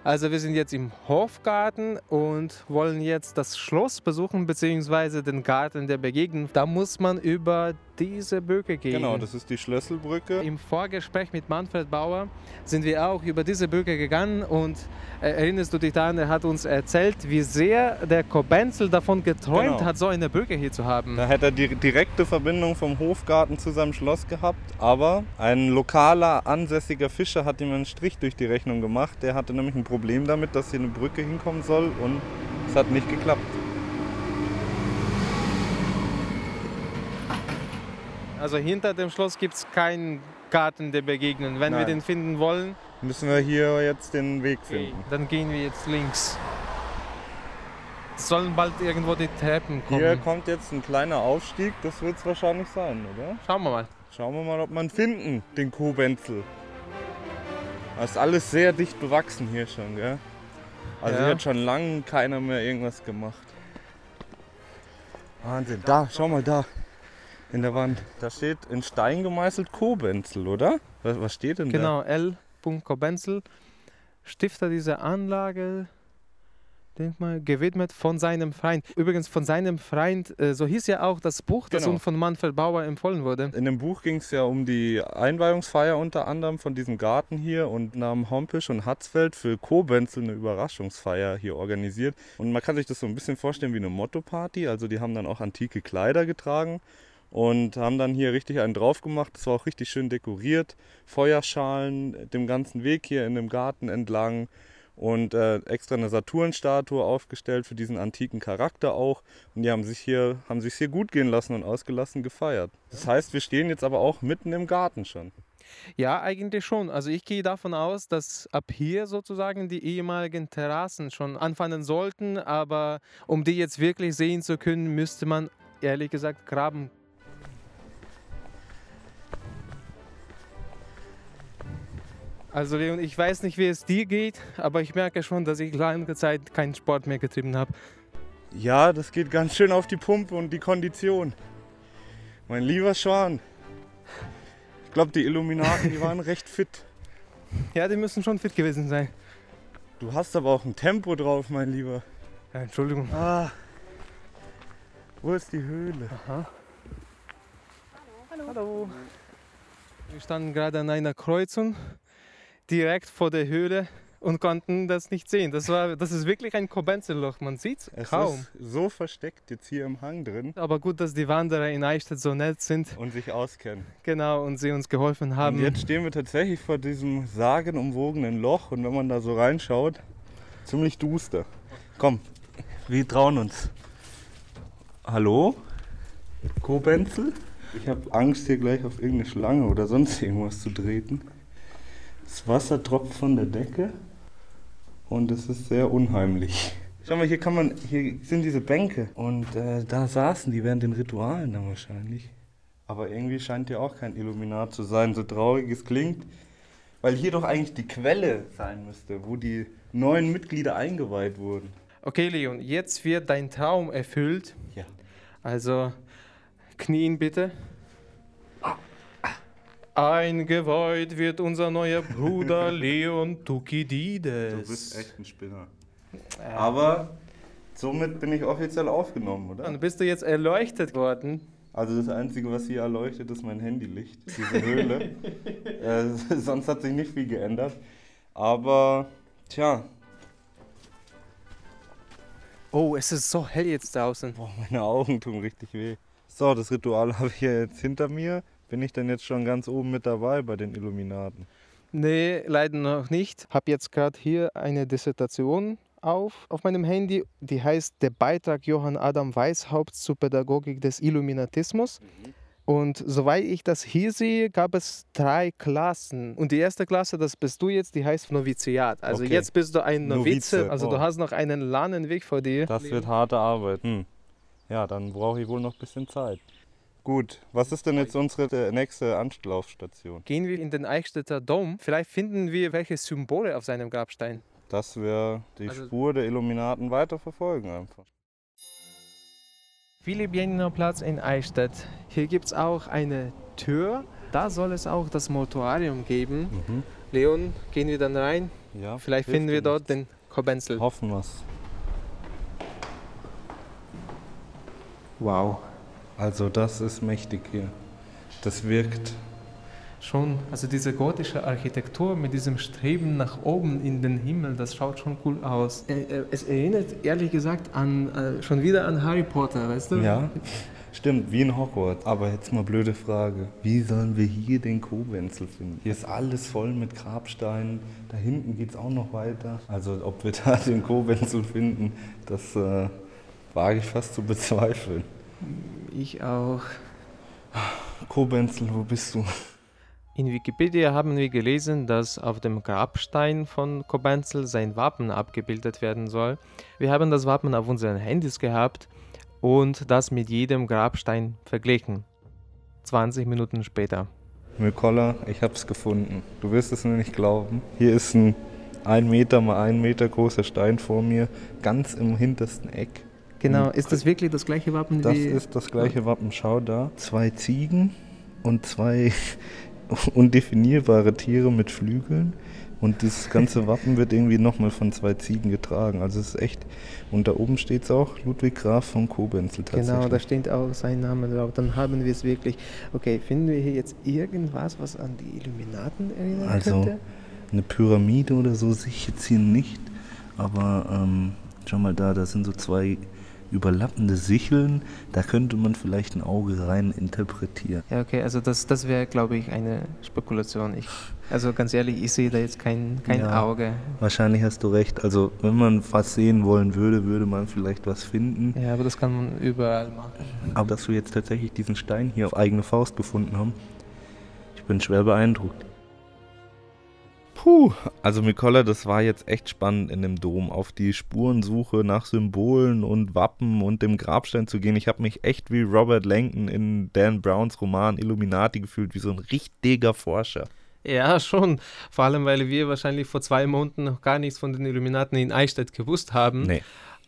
Also wir sind jetzt im Hofgarten und wollen jetzt das Schloss besuchen, beziehungsweise den Garten der Begegnung. Da muss man über diese Brücke gehen. Genau, das ist die Schlüsselbrücke. Im Vorgespräch mit Manfred Bauer sind wir auch über diese Brücke gegangen und äh, erinnerst du dich daran, er hat uns erzählt, wie sehr der Kobenzel davon geträumt genau. hat, so eine Brücke hier zu haben. Da hätte er die direkte Verbindung vom Hofgarten zu seinem Schloss gehabt, aber ein lokaler, ansässiger Fischer hat ihm einen Strich durch die Rechnung gemacht. Der hatte nämlich ein Problem damit, dass hier eine Brücke hinkommen soll und es hat nicht geklappt. Also hinter dem Schloss gibt es keinen Garten der Begegnungen. Wenn Nein. wir den finden wollen, müssen wir hier jetzt den Weg finden. Okay. Dann gehen wir jetzt links. Es sollen bald irgendwo die Treppen kommen. Hier kommt jetzt ein kleiner Aufstieg, das wird es wahrscheinlich sein, oder? Schauen wir mal. Schauen wir mal, ob man finden, den Kuhbenzel. Das ist alles sehr dicht bewachsen hier schon, gell? Also ja. hier hat schon lange keiner mehr irgendwas gemacht. Wahnsinn, da, schau mal da in der Wand. Da steht in Stein gemeißelt Kobenzel, oder? Was, was steht denn genau, da? Genau, L. Kobenzel, Stifter dieser Anlage, denk mal, gewidmet von seinem Freund. Übrigens von seinem Freund, äh, so hieß ja auch das Buch, das genau. uns von Manfred Bauer empfohlen wurde. In dem Buch ging es ja um die Einweihungsfeier unter anderem von diesem Garten hier und nahm Hompisch und Hatzfeld für Kobenzel eine Überraschungsfeier hier organisiert. Und man kann sich das so ein bisschen vorstellen wie eine Motto-Party, also die haben dann auch antike Kleider getragen und haben dann hier richtig einen drauf gemacht. Das war auch richtig schön dekoriert. Feuerschalen dem ganzen Weg hier in dem Garten entlang und äh, extra eine Saturnstatue aufgestellt für diesen antiken Charakter auch. Und die haben sich hier haben sich hier gut gehen lassen und ausgelassen gefeiert. Das heißt, wir stehen jetzt aber auch mitten im Garten schon. Ja, eigentlich schon. Also ich gehe davon aus, dass ab hier sozusagen die ehemaligen Terrassen schon anfangen sollten, aber um die jetzt wirklich sehen zu können, müsste man ehrlich gesagt graben Also Leon, ich weiß nicht, wie es dir geht, aber ich merke schon, dass ich lange Zeit keinen Sport mehr getrieben habe. Ja, das geht ganz schön auf die Pumpe und die Kondition. Mein lieber Schwan. Ich glaube, die Illuminaten, die waren recht fit. Ja, die müssen schon fit gewesen sein. Du hast aber auch ein Tempo drauf, mein Lieber. Ja, Entschuldigung. Ah. Wo ist die Höhle? Aha. Hallo. Hallo. Wir standen gerade an einer Kreuzung direkt vor der Höhle und konnten das nicht sehen. Das, war, das ist wirklich ein Kobenzelloch, man sieht es kaum. ist so versteckt jetzt hier im Hang drin. Aber gut, dass die Wanderer in Eichstätt so nett sind. Und sich auskennen. Genau, und sie uns geholfen haben. Und jetzt stehen wir tatsächlich vor diesem sagenumwogenen Loch und wenn man da so reinschaut, ziemlich duster. Komm, wir trauen uns. Hallo? Kobenzel? Ich habe Angst, hier gleich auf irgendeine Schlange oder sonst irgendwas zu treten. Das Wasser tropft von der Decke und es ist sehr unheimlich. Schau mal, hier kann man, hier sind diese Bänke und äh, da saßen die während den Ritualen dann wahrscheinlich. Aber irgendwie scheint hier auch kein Illuminat zu sein, so traurig es klingt. Weil hier doch eigentlich die Quelle sein müsste, wo die neuen Mitglieder eingeweiht wurden. Okay, Leon, jetzt wird dein Traum erfüllt. Ja. Also, knien bitte. Eingeweiht wird unser neuer Bruder Leon Tukidides. Du bist echt ein Spinner. Aber somit bin ich offiziell aufgenommen, oder? Dann bist du jetzt erleuchtet worden. Also das Einzige, was hier erleuchtet, ist mein Handylicht, diese Höhle. äh, sonst hat sich nicht viel geändert. Aber, tja, Oh, es ist so hell jetzt draußen. boah, meine Augen tun richtig weh. So, das Ritual habe ich ja jetzt hinter mir. Bin ich denn jetzt schon ganz oben mit dabei bei den Illuminaten? Nee, leider noch nicht. Hab jetzt gerade hier eine Dissertation auf, auf meinem Handy, die heißt Der Beitrag Johann Adam Weishaupt zur Pädagogik des Illuminatismus. Und soweit ich das hier sehe, gab es drei Klassen. Und die erste Klasse, das bist du jetzt, die heißt Noviziat. Also Okay. jetzt bist du ein Novize, Novize, also oh. du hast noch einen langen Weg vor dir. Das wird harte Arbeit. Hm. Ja, dann brauche ich wohl noch ein bisschen Zeit. Gut, was ist denn jetzt unsere äh, nächste Anlaufstation? Gehen wir in den Eichstätter Dom. Vielleicht finden wir welche Symbole auf seinem Grabstein. Das wäre die Also- Spur der Illuminaten weiter verfolgen einfach. Philipp-Jeniner Platz in Eichstätt. Hier gibt es auch eine Tür. Da soll es auch das Mortuarium geben. Leon, gehen wir dann rein? Ja, Vielleicht finden wir dort nichts. den Kobenzel. Hoffen wir's. Wow. Also das ist mächtig hier. Das wirkt. Schon, also diese gotische Architektur mit diesem Streben nach oben in den Himmel, das schaut schon cool aus. Es erinnert ehrlich gesagt an, äh, schon wieder an Harry Potter, weißt du? Ja, stimmt, wie in Hogwarts. Aber jetzt mal blöde Frage. Wie sollen wir hier den Kobenzel finden? Hier ist alles voll mit Grabsteinen. Da hinten geht es auch noch weiter. Also ob wir da den Kobenzel finden, das äh, wage ich fast zu bezweifeln. Ich auch. Kobenzel, wo bist du? In Wikipedia haben wir gelesen, dass auf dem Grabstein von Kobenzel sein Wappen abgebildet werden soll. Wir haben das Wappen auf unseren Handys gehabt und das mit jedem Grabstein verglichen. 20 Minuten später. Mikola, ich hab's gefunden. Du wirst es nur nicht glauben. Hier ist ein 1 Meter mal 1 Meter großer Stein vor mir, ganz im hintersten Eck. Genau, ist das wirklich das gleiche Wappen Das ist das gleiche Wappen. Schau da. Zwei Ziegen und zwei undefinierbare Tiere mit Flügeln. Und das ganze Wappen wird irgendwie nochmal von zwei Ziegen getragen. Also es ist echt. Und da oben steht es auch, Ludwig Graf von Kobenzel tatsächlich. Genau, da steht auch sein Name drauf. Dann haben wir es wirklich. Okay, finden wir hier jetzt irgendwas, was an die Illuminaten erinnern Also, könnte? eine Pyramide oder so sehe ich jetzt hier nicht. Aber ähm, schau mal da, da sind so zwei überlappende Sicheln. Da könnte man vielleicht ein Auge rein interpretieren. Ja, okay, also das, das wäre, glaube ich, eine Spekulation. Ich, also ganz ehrlich, ich sehe da jetzt kein, kein Ja. Auge. Wahrscheinlich hast du recht. Also, wenn man was sehen wollen würde, würde man vielleicht was finden. Ja, aber das kann man überall machen. Aber dass wir jetzt tatsächlich diesen Stein hier auf eigene Faust gefunden haben, ich bin schwer beeindruckt. Puh, also Mikola, das war jetzt echt spannend in dem Dom, auf die Spurensuche nach Symbolen und Wappen und dem Grabstein zu gehen. Ich habe mich echt wie Robert Langton in Dan Browns Roman Illuminati gefühlt, wie so ein richtiger Forscher. Ja, schon. Vor allem, weil wir wahrscheinlich vor zwei Monaten noch gar nichts von den Illuminaten in Eichstätt gewusst haben. Nee.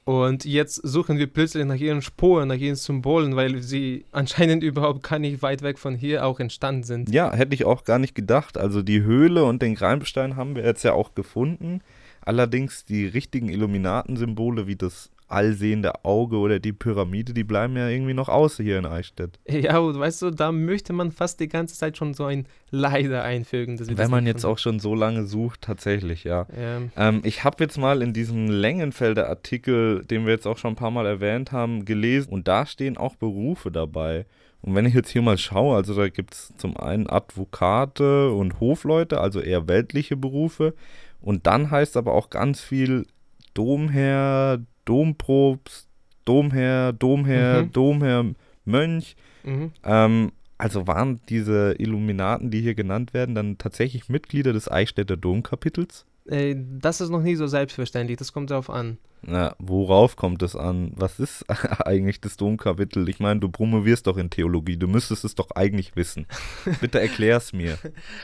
Und jetzt suchen wir plötzlich nach ihren Spuren, nach ihren Symbolen, weil sie anscheinend überhaupt gar nicht weit weg von hier auch entstanden sind. Ja, hätte ich auch gar nicht gedacht. Also die Höhle und den Greimbstein haben wir jetzt ja auch gefunden. Allerdings die richtigen Illuminatensymbole wie das allsehende Auge oder die Pyramide, die bleiben ja irgendwie noch aus hier in Eichstätt. Ja, weißt du, da möchte man fast die ganze Zeit schon so ein Leider einfügen. Wenn man jetzt auch schon so lange sucht, tatsächlich, ja. ja. Ähm, ich habe jetzt mal in diesem Längenfelder Artikel, den wir jetzt auch schon ein paar Mal erwähnt haben, gelesen und da stehen auch Berufe dabei. Und wenn ich jetzt hier mal schaue, also da gibt es zum einen Advokate und Hofleute, also eher weltliche Berufe. Und dann heißt aber auch ganz viel Domherr, Domprobst, Domherr, Domherr, mhm. Domherr, Mönch. Mhm. Ähm, also waren diese Illuminaten, die hier genannt werden, dann tatsächlich Mitglieder des Eichstätter Domkapitels? Äh, das ist noch nie so selbstverständlich, das kommt darauf an. Na, worauf kommt es an? Was ist eigentlich das Domkapitel? Ich meine, du promovierst doch in Theologie, du müsstest es doch eigentlich wissen. Bitte erklär's mir.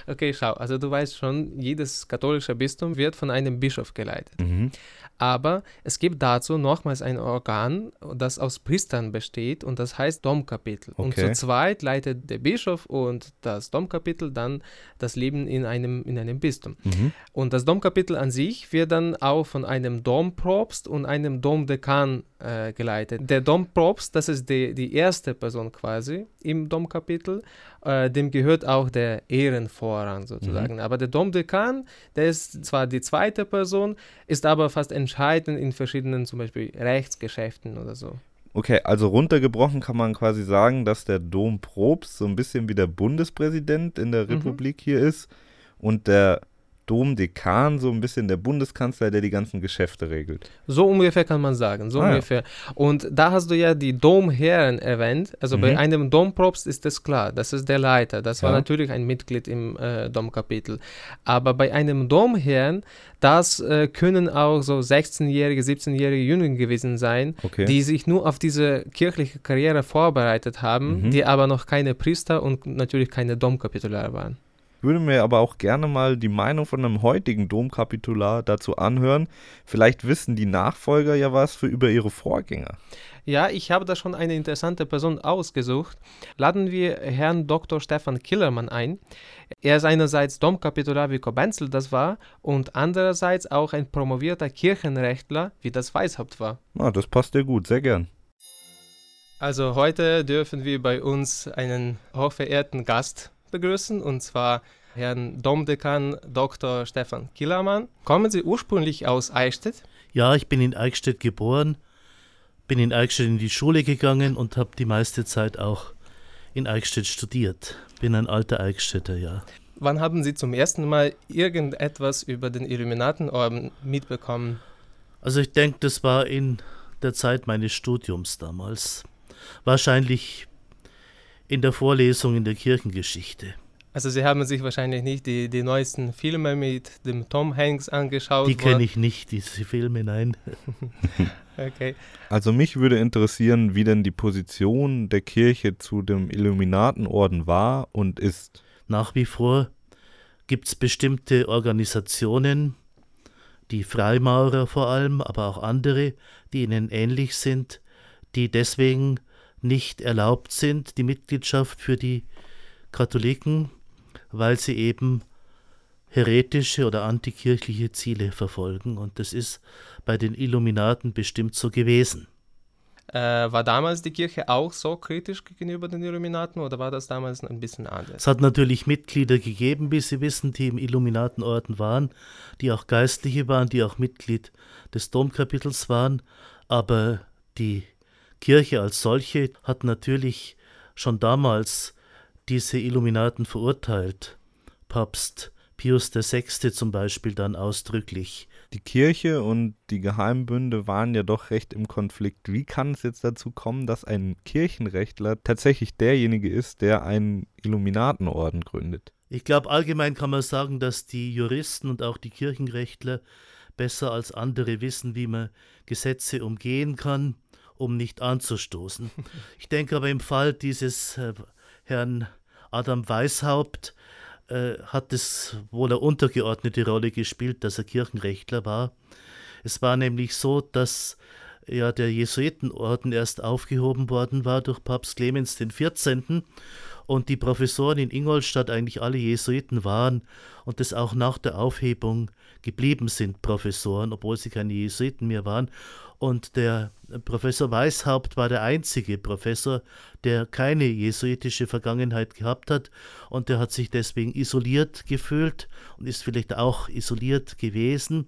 okay, schau, also du weißt schon, jedes katholische Bistum wird von einem Bischof geleitet. Mhm. Aber es gibt dazu nochmals ein Organ, das aus Priestern besteht und das heißt Domkapitel. Okay. Und zu zweit leitet der Bischof und das Domkapitel dann das Leben in einem, in einem Bistum. Mhm. Und das Domkapitel an sich wird dann auch von einem Dompropst und einem Domdekan äh, geleitet. Der Dompropst, das ist die, die erste Person quasi im Domkapitel, äh, dem gehört auch der Ehrenvorrang sozusagen. Mhm. Aber der Domdekan, der ist zwar die zweite Person, ist aber fast entscheidend in verschiedenen zum Beispiel Rechtsgeschäften oder so. Okay, also runtergebrochen kann man quasi sagen, dass der Dompropst so ein bisschen wie der Bundespräsident in der mhm. Republik hier ist und der Domdekan, so ein bisschen der Bundeskanzler, der die ganzen Geschäfte regelt. So ungefähr kann man sagen, so ah, ungefähr. Ja. Und da hast du ja die Domherren erwähnt. Also mhm. bei einem Dompropst ist das klar, das ist der Leiter. Das ja. war natürlich ein Mitglied im äh, Domkapitel. Aber bei einem Domherrn, das äh, können auch so 16-jährige, 17-jährige Jünger gewesen sein, okay. die sich nur auf diese kirchliche Karriere vorbereitet haben, mhm. die aber noch keine Priester und natürlich keine Domkapitular waren würde mir aber auch gerne mal die Meinung von einem heutigen Domkapitular dazu anhören. Vielleicht wissen die Nachfolger ja was für über ihre Vorgänger. Ja, ich habe da schon eine interessante Person ausgesucht. Laden wir Herrn Dr. Stefan Killermann ein. Er ist einerseits Domkapitular wie Kobenzel das war und andererseits auch ein promovierter Kirchenrechtler, wie das Weishaupt war. Ah, das passt dir gut, sehr gern. Also heute dürfen wir bei uns einen hochverehrten Gast begrüßen, und zwar Herrn Domdekan Dr. Stefan Killermann. Kommen Sie ursprünglich aus Eichstätt? Ja, ich bin in Eichstätt geboren, bin in Eichstätt in die Schule gegangen und habe die meiste Zeit auch in Eichstätt studiert. Bin ein alter Eichstätter, ja. Wann haben Sie zum ersten Mal irgendetwas über den Illuminatenorden mitbekommen? Also ich denke, das war in der Zeit meines Studiums damals. Wahrscheinlich in der Vorlesung in der Kirchengeschichte. Also Sie haben sich wahrscheinlich nicht die, die neuesten Filme mit dem Tom Hanks angeschaut. Die kenne ich nicht, diese Filme, nein. okay. Also mich würde interessieren, wie denn die Position der Kirche zu dem Illuminatenorden war und ist. Nach wie vor gibt es bestimmte Organisationen, die Freimaurer vor allem, aber auch andere, die ihnen ähnlich sind, die deswegen nicht erlaubt sind, die Mitgliedschaft für die Katholiken, weil sie eben heretische oder antikirchliche Ziele verfolgen. Und das ist bei den Illuminaten bestimmt so gewesen. Äh, war damals die Kirche auch so kritisch gegenüber den Illuminaten oder war das damals ein bisschen anders? Es hat natürlich Mitglieder gegeben, wie Sie wissen, die im Illuminatenorden waren, die auch Geistliche waren, die auch Mitglied des Domkapitels waren, aber die Kirche als solche hat natürlich schon damals diese Illuminaten verurteilt. Papst Pius VI. zum Beispiel dann ausdrücklich. Die Kirche und die Geheimbünde waren ja doch recht im Konflikt. Wie kann es jetzt dazu kommen, dass ein Kirchenrechtler tatsächlich derjenige ist, der einen Illuminatenorden gründet? Ich glaube, allgemein kann man sagen, dass die Juristen und auch die Kirchenrechtler besser als andere wissen, wie man Gesetze umgehen kann um nicht anzustoßen. Ich denke aber im Fall dieses äh, Herrn Adam Weishaupt äh, hat es wohl eine untergeordnete Rolle gespielt, dass er Kirchenrechtler war. Es war nämlich so, dass ja der Jesuitenorden erst aufgehoben worden war durch Papst Clemens XIV. und die Professoren in Ingolstadt eigentlich alle Jesuiten waren und das auch nach der Aufhebung geblieben sind, Professoren, obwohl sie keine Jesuiten mehr waren. Und der Professor Weishaupt war der einzige Professor, der keine jesuitische Vergangenheit gehabt hat und der hat sich deswegen isoliert gefühlt und ist vielleicht auch isoliert gewesen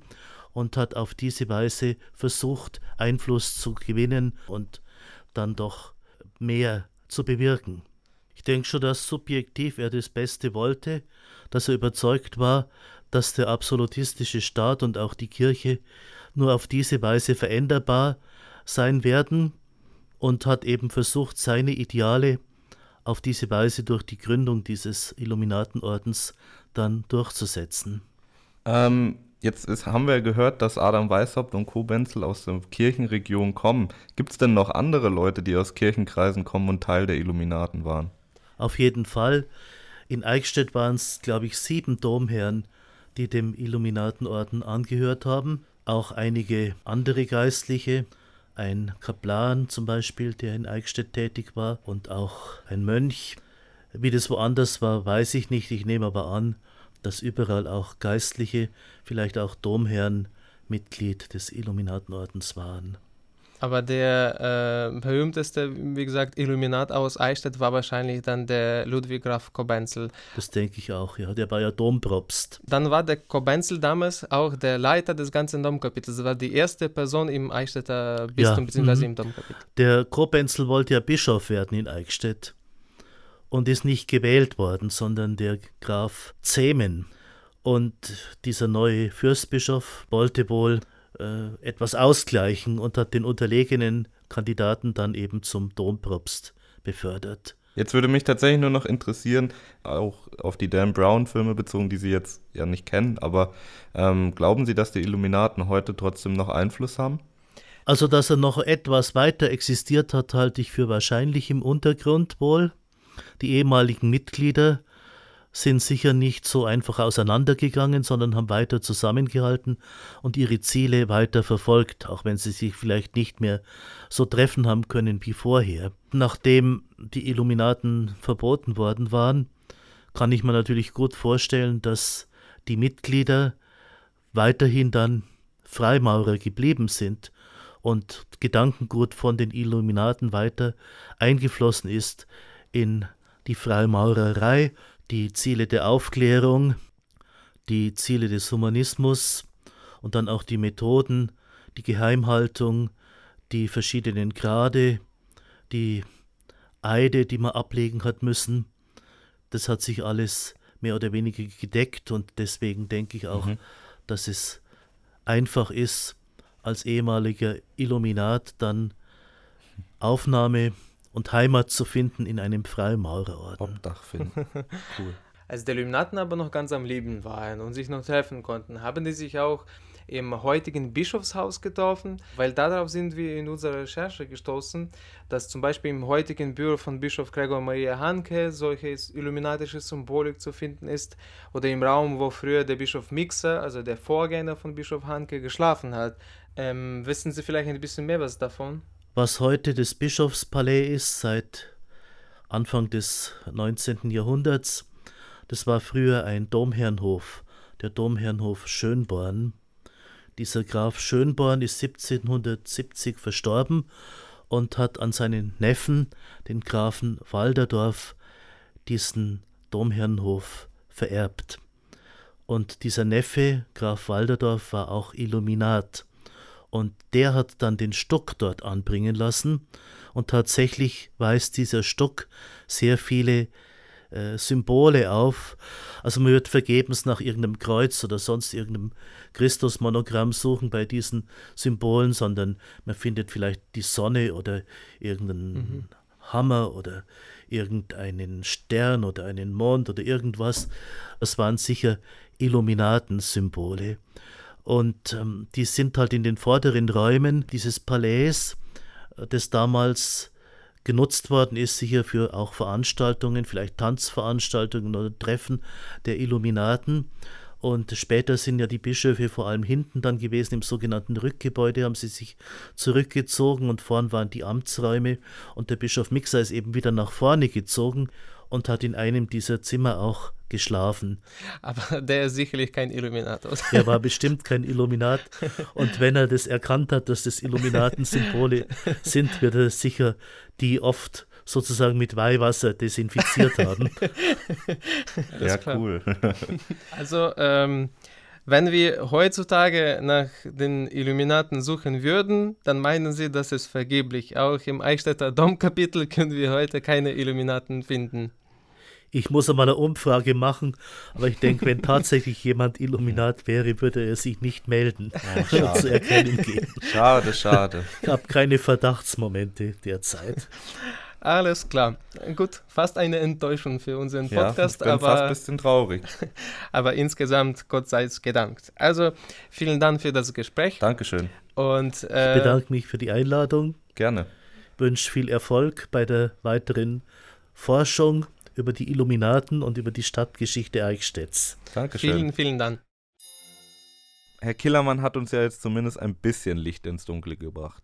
und hat auf diese Weise versucht, Einfluss zu gewinnen und dann doch mehr zu bewirken. Ich denke schon, dass subjektiv er das Beste wollte, dass er überzeugt war, dass der absolutistische Staat und auch die Kirche nur auf diese Weise veränderbar sein werden und hat eben versucht, seine Ideale auf diese Weise durch die Gründung dieses Illuminatenordens dann durchzusetzen. Ähm, jetzt ist, haben wir gehört, dass Adam Weishaupt und Co. Benzel aus der Kirchenregion kommen. Gibt es denn noch andere Leute, die aus Kirchenkreisen kommen und Teil der Illuminaten waren? Auf jeden Fall. In Eichstätt waren es, glaube ich, sieben Domherren, die dem Illuminatenorden angehört haben auch einige andere Geistliche, ein Kaplan zum Beispiel, der in Eichstätt tätig war, und auch ein Mönch. Wie das woanders war, weiß ich nicht. Ich nehme aber an, dass überall auch Geistliche, vielleicht auch Domherren Mitglied des Illuminatenordens waren. Aber der äh, berühmteste, wie gesagt, Illuminat aus Eichstätt war wahrscheinlich dann der Ludwig Graf Kobenzel. Das denke ich auch, ja. Der war ja Dompropst. Dann war der Kobenzel damals auch der Leiter des ganzen Domkapitels. Das war die erste Person im Eichstätter Bistum ja, bzw. Mhm. im Domkapitel. Der Kobenzel wollte ja Bischof werden in Eichstätt und ist nicht gewählt worden, sondern der Graf Zehmen. Und dieser neue Fürstbischof wollte wohl äh, etwas ausgleichen und hat den unterlegenen Kandidaten dann eben zum Dompropst befördert. Jetzt würde mich tatsächlich nur noch interessieren, auch auf die Dan Brown-Filme bezogen, die Sie jetzt ja nicht kennen, aber ähm, glauben Sie, dass die Illuminaten heute trotzdem noch Einfluss haben? Also, dass er noch etwas weiter existiert hat, halte ich für wahrscheinlich im Untergrund wohl. Die ehemaligen Mitglieder sind sicher nicht so einfach auseinandergegangen, sondern haben weiter zusammengehalten und ihre Ziele weiter verfolgt, auch wenn sie sich vielleicht nicht mehr so treffen haben können wie vorher. Nachdem die Illuminaten verboten worden waren, kann ich mir natürlich gut vorstellen, dass die Mitglieder weiterhin dann Freimaurer geblieben sind und Gedankengut von den Illuminaten weiter eingeflossen ist in die Freimaurerei die Ziele der Aufklärung, die Ziele des Humanismus und dann auch die Methoden, die Geheimhaltung, die verschiedenen Grade, die Eide, die man ablegen hat müssen. Das hat sich alles mehr oder weniger gedeckt und deswegen denke ich auch, mhm. dass es einfach ist, als ehemaliger Illuminat dann Aufnahme und Heimat zu finden in einem Freimaurerorden. Obdach finden. cool. Als die Illuminaten aber noch ganz am Leben waren und sich noch treffen konnten, haben die sich auch im heutigen Bischofshaus getroffen, weil darauf sind wir in unserer Recherche gestoßen, dass zum Beispiel im heutigen Büro von Bischof Gregor Maria Hanke solche illuminatische Symbolik zu finden ist oder im Raum, wo früher der Bischof Mixer, also der Vorgänger von Bischof Hanke, geschlafen hat. Ähm, wissen Sie vielleicht ein bisschen mehr was davon? Was heute das Bischofspalais ist seit Anfang des 19. Jahrhunderts. Das war früher ein Domherrenhof, der Domherrenhof Schönborn. Dieser Graf Schönborn ist 1770 verstorben und hat an seinen Neffen, den Grafen Walderdorf, diesen Domherrenhof vererbt. Und dieser Neffe, Graf Walderdorf, war auch Illuminat. Und der hat dann den Stock dort anbringen lassen. Und tatsächlich weist dieser Stock sehr viele äh, Symbole auf. Also man wird vergebens nach irgendeinem Kreuz oder sonst irgendeinem Christusmonogramm suchen bei diesen Symbolen, sondern man findet vielleicht die Sonne oder irgendeinen mhm. Hammer oder irgendeinen Stern oder einen Mond oder irgendwas. Das waren sicher Illuminatensymbole. Und ähm, die sind halt in den vorderen Räumen dieses Palais, äh, das damals genutzt worden ist, sicher für auch Veranstaltungen, vielleicht Tanzveranstaltungen oder Treffen der Illuminaten. Und später sind ja die Bischöfe vor allem hinten dann gewesen, im sogenannten Rückgebäude haben sie sich zurückgezogen und vorn waren die Amtsräume. Und der Bischof Mixer ist eben wieder nach vorne gezogen und hat in einem dieser Zimmer auch geschlafen. Aber der ist sicherlich kein Illuminator. Er war bestimmt kein Illuminat. Und wenn er das erkannt hat, dass das Illuminatensymbole sind, wird er sicher die oft sozusagen mit Weihwasser desinfiziert haben. ja, cool. also, ähm, wenn wir heutzutage nach den Illuminaten suchen würden, dann meinen Sie, dass es vergeblich. Auch im Eichstätter Domkapitel können wir heute keine Illuminaten finden. Ich muss einmal eine Umfrage machen, aber ich denke, wenn tatsächlich jemand Illuminat wäre, würde er sich nicht melden schade. zu erkennen geben. Schade, schade. Ich habe keine Verdachtsmomente derzeit. Alles klar. Gut, fast eine Enttäuschung für unseren Podcast. Ja, ich bin aber, fast ein bisschen traurig. aber insgesamt, Gott sei es gedankt. Also, vielen Dank für das Gespräch. Dankeschön. Und, äh, ich bedanke mich für die Einladung. Gerne. Wünsche viel Erfolg bei der weiteren Forschung über die Illuminaten und über die Stadtgeschichte Eichstätts. Dankeschön. Vielen, vielen Dank. Herr Killermann hat uns ja jetzt zumindest ein bisschen Licht ins Dunkle gebracht.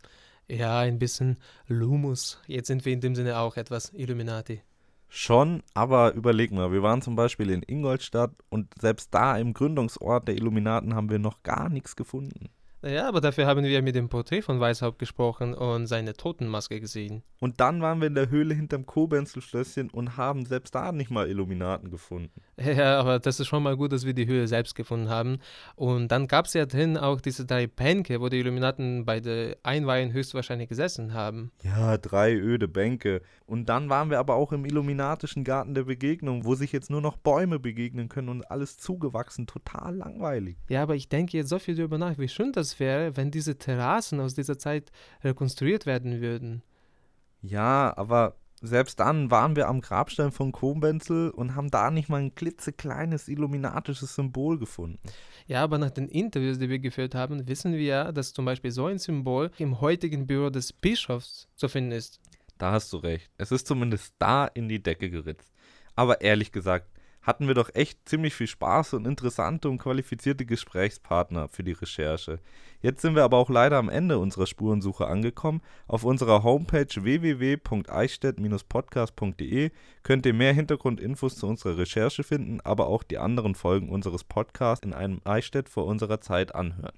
Ja, ein bisschen Lumus. Jetzt sind wir in dem Sinne auch etwas Illuminati. Schon, aber überleg mal, wir waren zum Beispiel in Ingolstadt und selbst da im Gründungsort der Illuminaten haben wir noch gar nichts gefunden. Ja, aber dafür haben wir mit dem Porträt von Weishaupt gesprochen und seine Totenmaske gesehen. Und dann waren wir in der Höhle hinterm Kobenzlschlösschen und haben selbst da nicht mal Illuminaten gefunden. Ja, aber das ist schon mal gut, dass wir die Höhle selbst gefunden haben. Und dann gab es ja drin auch diese drei Bänke, wo die Illuminaten bei der Einweihung höchstwahrscheinlich gesessen haben. Ja, drei öde Bänke. Und dann waren wir aber auch im illuminatischen Garten der Begegnung, wo sich jetzt nur noch Bäume begegnen können und alles zugewachsen, total langweilig. Ja, aber ich denke jetzt so viel darüber nach, wie schön das wäre, wenn diese Terrassen aus dieser Zeit rekonstruiert werden würden. Ja, aber selbst dann waren wir am Grabstein von Koblenzel und haben da nicht mal ein klitzekleines illuminatisches Symbol gefunden. Ja, aber nach den Interviews, die wir geführt haben, wissen wir ja, dass zum Beispiel so ein Symbol im heutigen Büro des Bischofs zu finden ist. Da hast du recht. Es ist zumindest da in die Decke geritzt. Aber ehrlich gesagt, hatten wir doch echt ziemlich viel Spaß und interessante und qualifizierte Gesprächspartner für die Recherche. Jetzt sind wir aber auch leider am Ende unserer Spurensuche angekommen. Auf unserer Homepage www.eichstätt-podcast.de könnt ihr mehr Hintergrundinfos zu unserer Recherche finden, aber auch die anderen Folgen unseres Podcasts in einem Eichstätt vor unserer Zeit anhören.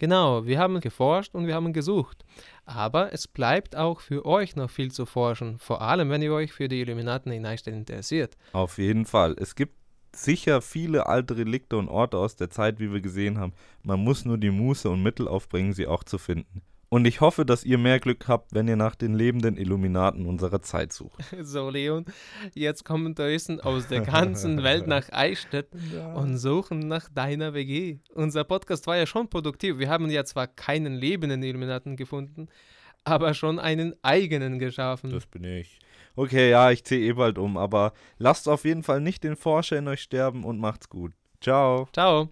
Genau, wir haben geforscht und wir haben gesucht. Aber es bleibt auch für euch noch viel zu forschen, vor allem wenn ihr euch für die Illuminaten in Eichstätt interessiert. Auf jeden Fall. Es gibt sicher viele alte Relikte und Orte aus der Zeit, wie wir gesehen haben. Man muss nur die Muße und Mittel aufbringen, sie auch zu finden. Und ich hoffe, dass ihr mehr Glück habt, wenn ihr nach den lebenden Illuminaten unserer Zeit sucht. So, Leon, jetzt kommen Touristen aus der ganzen Welt nach Eichstätt ja. und suchen nach deiner WG. Unser Podcast war ja schon produktiv. Wir haben ja zwar keinen lebenden Illuminaten gefunden, aber schon einen eigenen geschaffen. Das bin ich. Okay, ja, ich ziehe eh bald um, aber lasst auf jeden Fall nicht den Forscher in euch sterben und macht's gut. Ciao. Ciao.